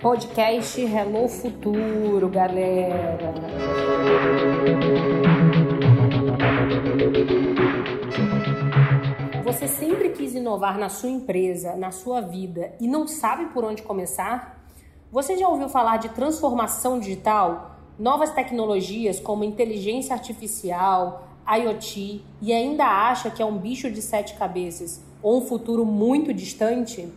Podcast Hello Futuro, galera. Você sempre quis inovar na sua empresa, na sua vida e não sabe por onde começar? Você já ouviu falar de transformação digital? Novas tecnologias como inteligência artificial, IoT e ainda acha que é um bicho de sete cabeças ou um futuro muito distante?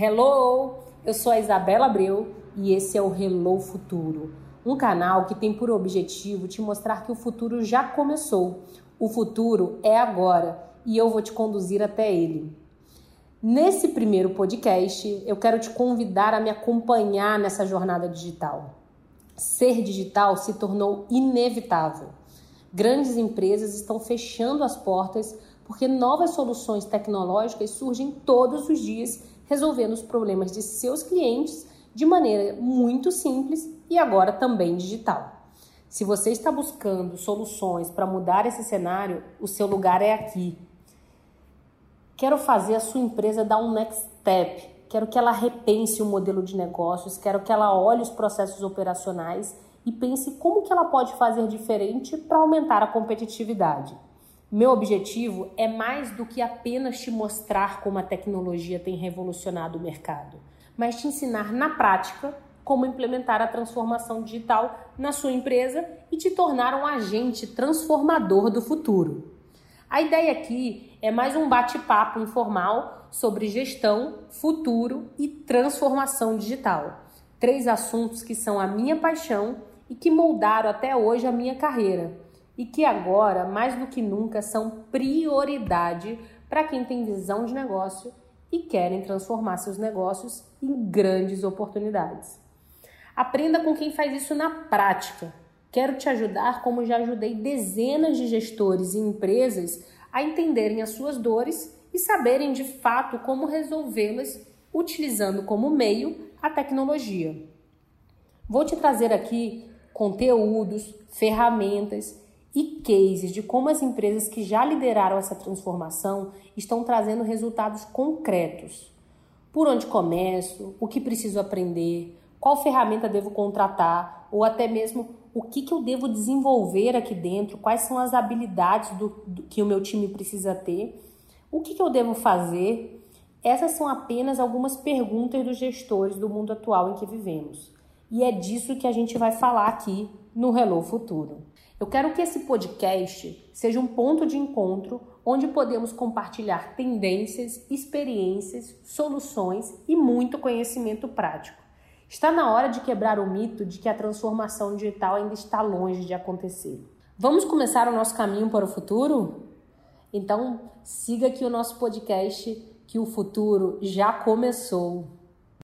Hello! Eu sou a Isabela Abreu e esse é o Hello Futuro, um canal que tem por objetivo te mostrar que o futuro já começou. O futuro é agora e eu vou te conduzir até ele. Nesse primeiro podcast, eu quero te convidar a me acompanhar nessa jornada digital. Ser digital se tornou inevitável. Grandes empresas estão fechando as portas porque novas soluções tecnológicas surgem todos os dias, resolvendo os problemas de seus clientes de maneira muito simples e agora também digital. Se você está buscando soluções para mudar esse cenário, o seu lugar é aqui. Quero fazer a sua empresa dar um next step. Quero que ela repense o modelo de negócios, quero que ela olhe os processos operacionais e pense como que ela pode fazer diferente para aumentar a competitividade. Meu objetivo é mais do que apenas te mostrar como a tecnologia tem revolucionado o mercado, mas te ensinar na prática como implementar a transformação digital na sua empresa e te tornar um agente transformador do futuro. A ideia aqui é mais um bate-papo informal sobre gestão, futuro e transformação digital. Três assuntos que são a minha paixão e que moldaram até hoje a minha carreira e que agora, mais do que nunca, são prioridade para quem tem visão de negócio e querem transformar seus negócios em grandes oportunidades. Aprenda com quem faz isso na prática. Quero te ajudar como já ajudei dezenas de gestores e empresas a entenderem as suas dores e saberem de fato como resolvê-las utilizando como meio a tecnologia. Vou te trazer aqui conteúdos, ferramentas e cases de como as empresas que já lideraram essa transformação estão trazendo resultados concretos. Por onde começo, o que preciso aprender, qual ferramenta devo contratar, ou até mesmo o que, que eu devo desenvolver aqui dentro, quais são as habilidades do, do que o meu time precisa ter, o que, que eu devo fazer. Essas são apenas algumas perguntas dos gestores do mundo atual em que vivemos. E é disso que a gente vai falar aqui no Hello Futuro. Eu quero que esse podcast seja um ponto de encontro onde podemos compartilhar tendências, experiências, soluções e muito conhecimento prático. Está na hora de quebrar o mito de que a transformação digital ainda está longe de acontecer. Vamos começar o nosso caminho para o futuro? Então, siga aqui o nosso podcast que o futuro já começou.